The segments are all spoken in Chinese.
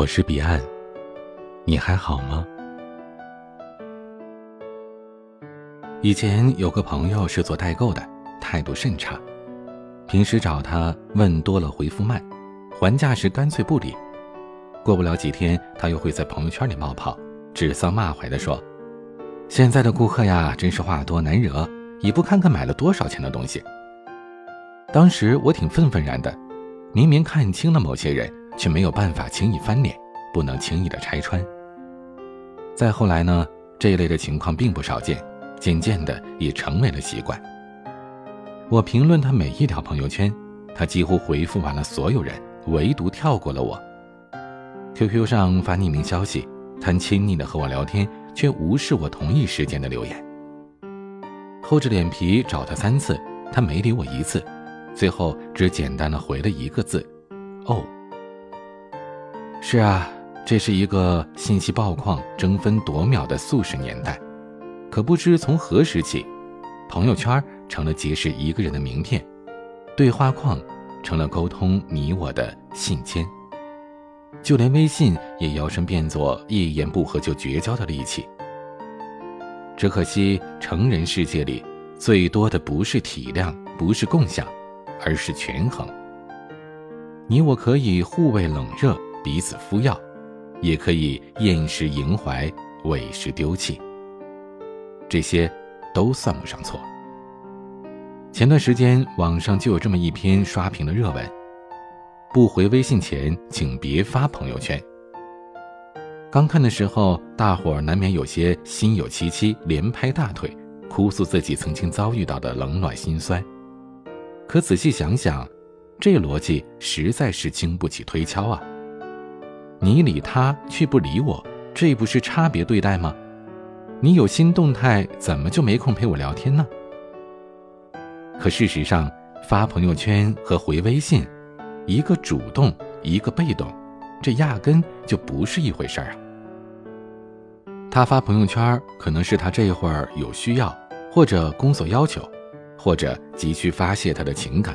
我是彼岸，你还好吗？以前有个朋友是做代购的，态度甚差，平时找他问多了回复慢，还价时干脆不理。过不了几天，他又会在朋友圈里冒泡，指桑骂槐的说：“现在的顾客呀，真是话多难惹，也不看看买了多少钱的东西。”当时我挺愤愤然的，明明看清了某些人，却没有办法轻易翻脸，不能轻易的拆穿。再后来呢，这一类的情况并不少见，渐渐的也成为了习惯。我评论他每一条朋友圈，他几乎回复完了所有人，唯独跳过了我。QQ 上发匿名消息，他亲昵的和我聊天，却无视我同一时间的留言。厚着脸皮找他三次，他没理我一次。最后只简单的回了一个字：“哦。”是啊，这是一个信息爆矿、争分夺秒的速食年代。可不知从何时起，朋友圈成了结识一个人的名片，对话框成了沟通你我的信笺，就连微信也摇身变作一言不合就绝交的利器。只可惜，成人世界里最多的不是体谅，不是共享。而是权衡。你我可以互为冷热，彼此敷药，也可以厌食迎怀，委实丢弃。这些都算不上错。前段时间网上就有这么一篇刷屏的热文：不回微信前，请别发朋友圈。刚看的时候，大伙儿难免有些心有戚戚，连拍大腿，哭诉自己曾经遭遇到的冷暖心酸。可仔细想想，这逻辑实在是经不起推敲啊！你理他却不理我，这不是差别对待吗？你有新动态，怎么就没空陪我聊天呢？可事实上，发朋友圈和回微信，一个主动，一个被动，这压根就不是一回事儿啊！他发朋友圈，可能是他这会儿有需要，或者工作要求。或者急需发泄他的情感，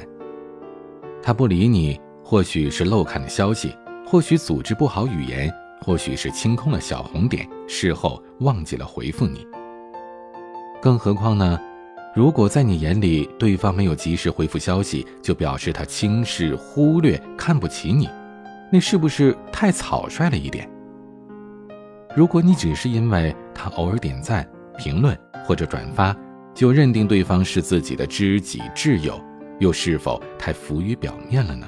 他不理你，或许是漏看的消息，或许组织不好语言，或许是清空了小红点，事后忘记了回复你。更何况呢？如果在你眼里，对方没有及时回复消息，就表示他轻视、忽略、看不起你，那是不是太草率了一点？如果你只是因为他偶尔点赞、评论或者转发，就认定对方是自己的知己挚友，又是否太浮于表面了呢？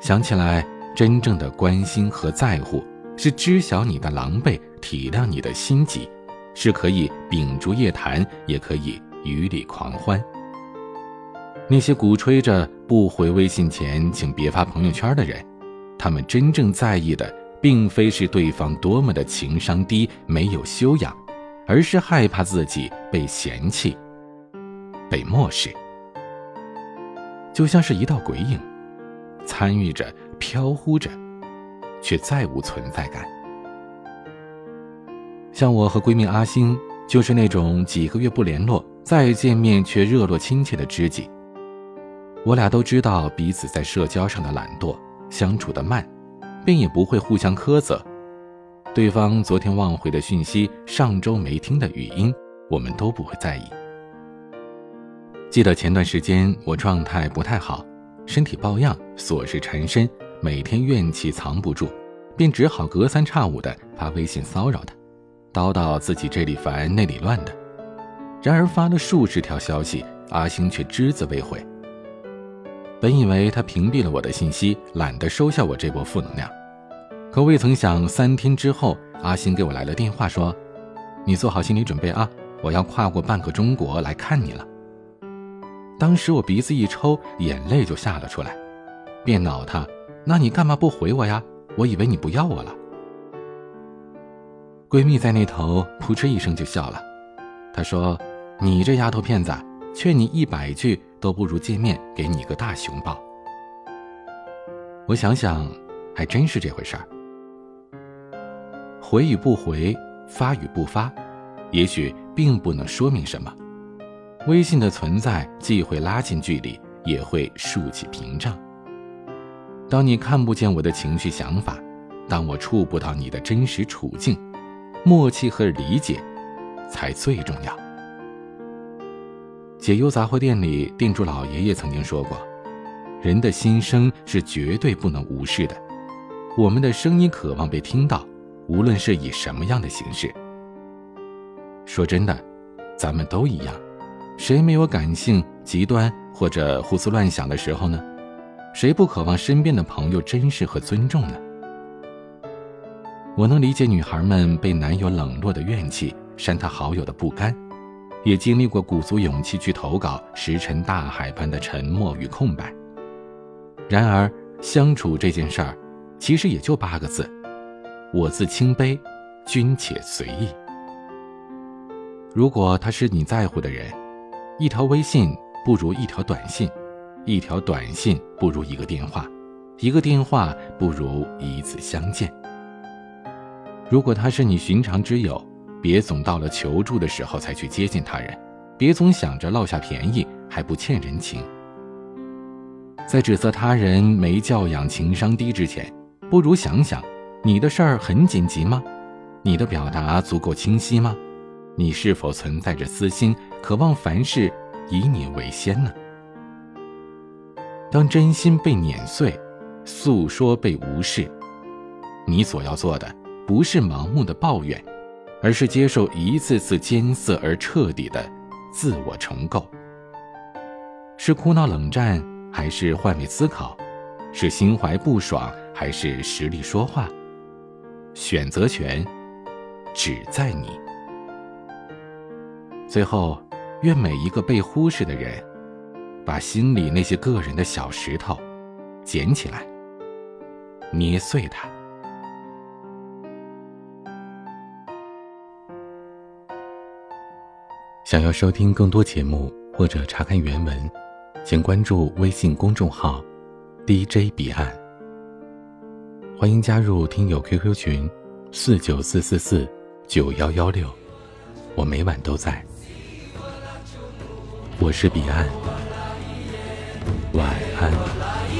想起来，真正的关心和在乎，是知晓你的狼狈，体谅你的心急，是可以秉烛夜谈，也可以雨里狂欢。那些鼓吹着不回微信前请别发朋友圈的人，他们真正在意的，并非是对方多么的情商低、没有修养。而是害怕自己被嫌弃、被漠视，就像是一道鬼影，参与着、飘忽着，却再无存在感。像我和闺蜜阿星，就是那种几个月不联络，再见面却热络亲切的知己。我俩都知道彼此在社交上的懒惰，相处的慢，便也不会互相苛责。对方昨天忘回的讯息，上周没听的语音，我们都不会在意。记得前段时间我状态不太好，身体抱恙，琐事缠身，每天怨气藏不住，便只好隔三差五的发微信骚扰他，叨叨自己这里烦那里乱的。然而发了数十条消息，阿星却只字未回。本以为他屏蔽了我的信息，懒得收下我这波负能量。可未曾想，三天之后，阿星给我来了电话，说：“你做好心理准备啊，我要跨过半个中国来看你了。”当时我鼻子一抽，眼泪就下了出来，便恼他：“那你干嘛不回我呀？我以为你不要我了。”闺蜜在那头扑哧一声就笑了，她说：“你这丫头片子，劝你一百句都不如见面给你个大熊抱。”我想想，还真是这回事儿。回与不回，发与不发，也许并不能说明什么。微信的存在既会拉近距离，也会竖起屏障。当你看不见我的情绪想法，当我触不到你的真实处境，默契和理解才最重要。解忧杂货店里，店主老爷爷曾经说过：“人的心声是绝对不能无视的，我们的声音渴望被听到，无论是以什么样的形式。”说真的，咱们都一样，谁没有感性极端或者胡思乱想的时候呢？谁不渴望身边的朋友珍视和尊重呢？我能理解女孩们被男友冷落的怨气，删他好友的不甘。也经历过鼓足勇气去投稿，石沉大海般的沉默与空白。然而，相处这件事儿，其实也就八个字：我自清悲，君且随意。如果他是你在乎的人，一条微信不如一条短信，一条短信不如一个电话，一个电话不如一次相见。如果他是你寻常之友。别总到了求助的时候才去接近他人，别总想着落下便宜还不欠人情。在指责他人没教养、情商低之前，不如想想，你的事儿很紧急吗？你的表达足够清晰吗？你是否存在着私心，渴望凡事以你为先呢？当真心被碾碎，诉说被无视，你所要做的不是盲目的抱怨。而是接受一次次艰涩而彻底的自我重构，是哭闹冷战，还是换位思考？是心怀不爽，还是实力说话？选择权只在你。最后，愿每一个被忽视的人，把心里那些个人的小石头捡起来，捏碎它。想要收听更多节目或者查看原文，请关注微信公众号 “DJ 彼岸”。欢迎加入听友 QQ 群：四九四四四九幺幺六，我每晚都在。我是彼岸，晚安。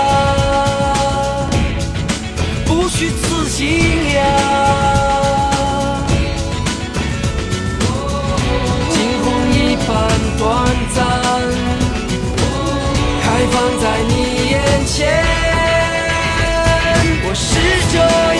Just.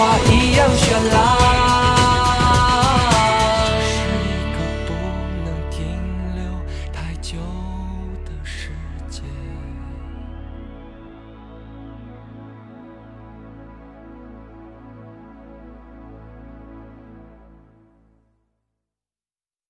花一样绚烂。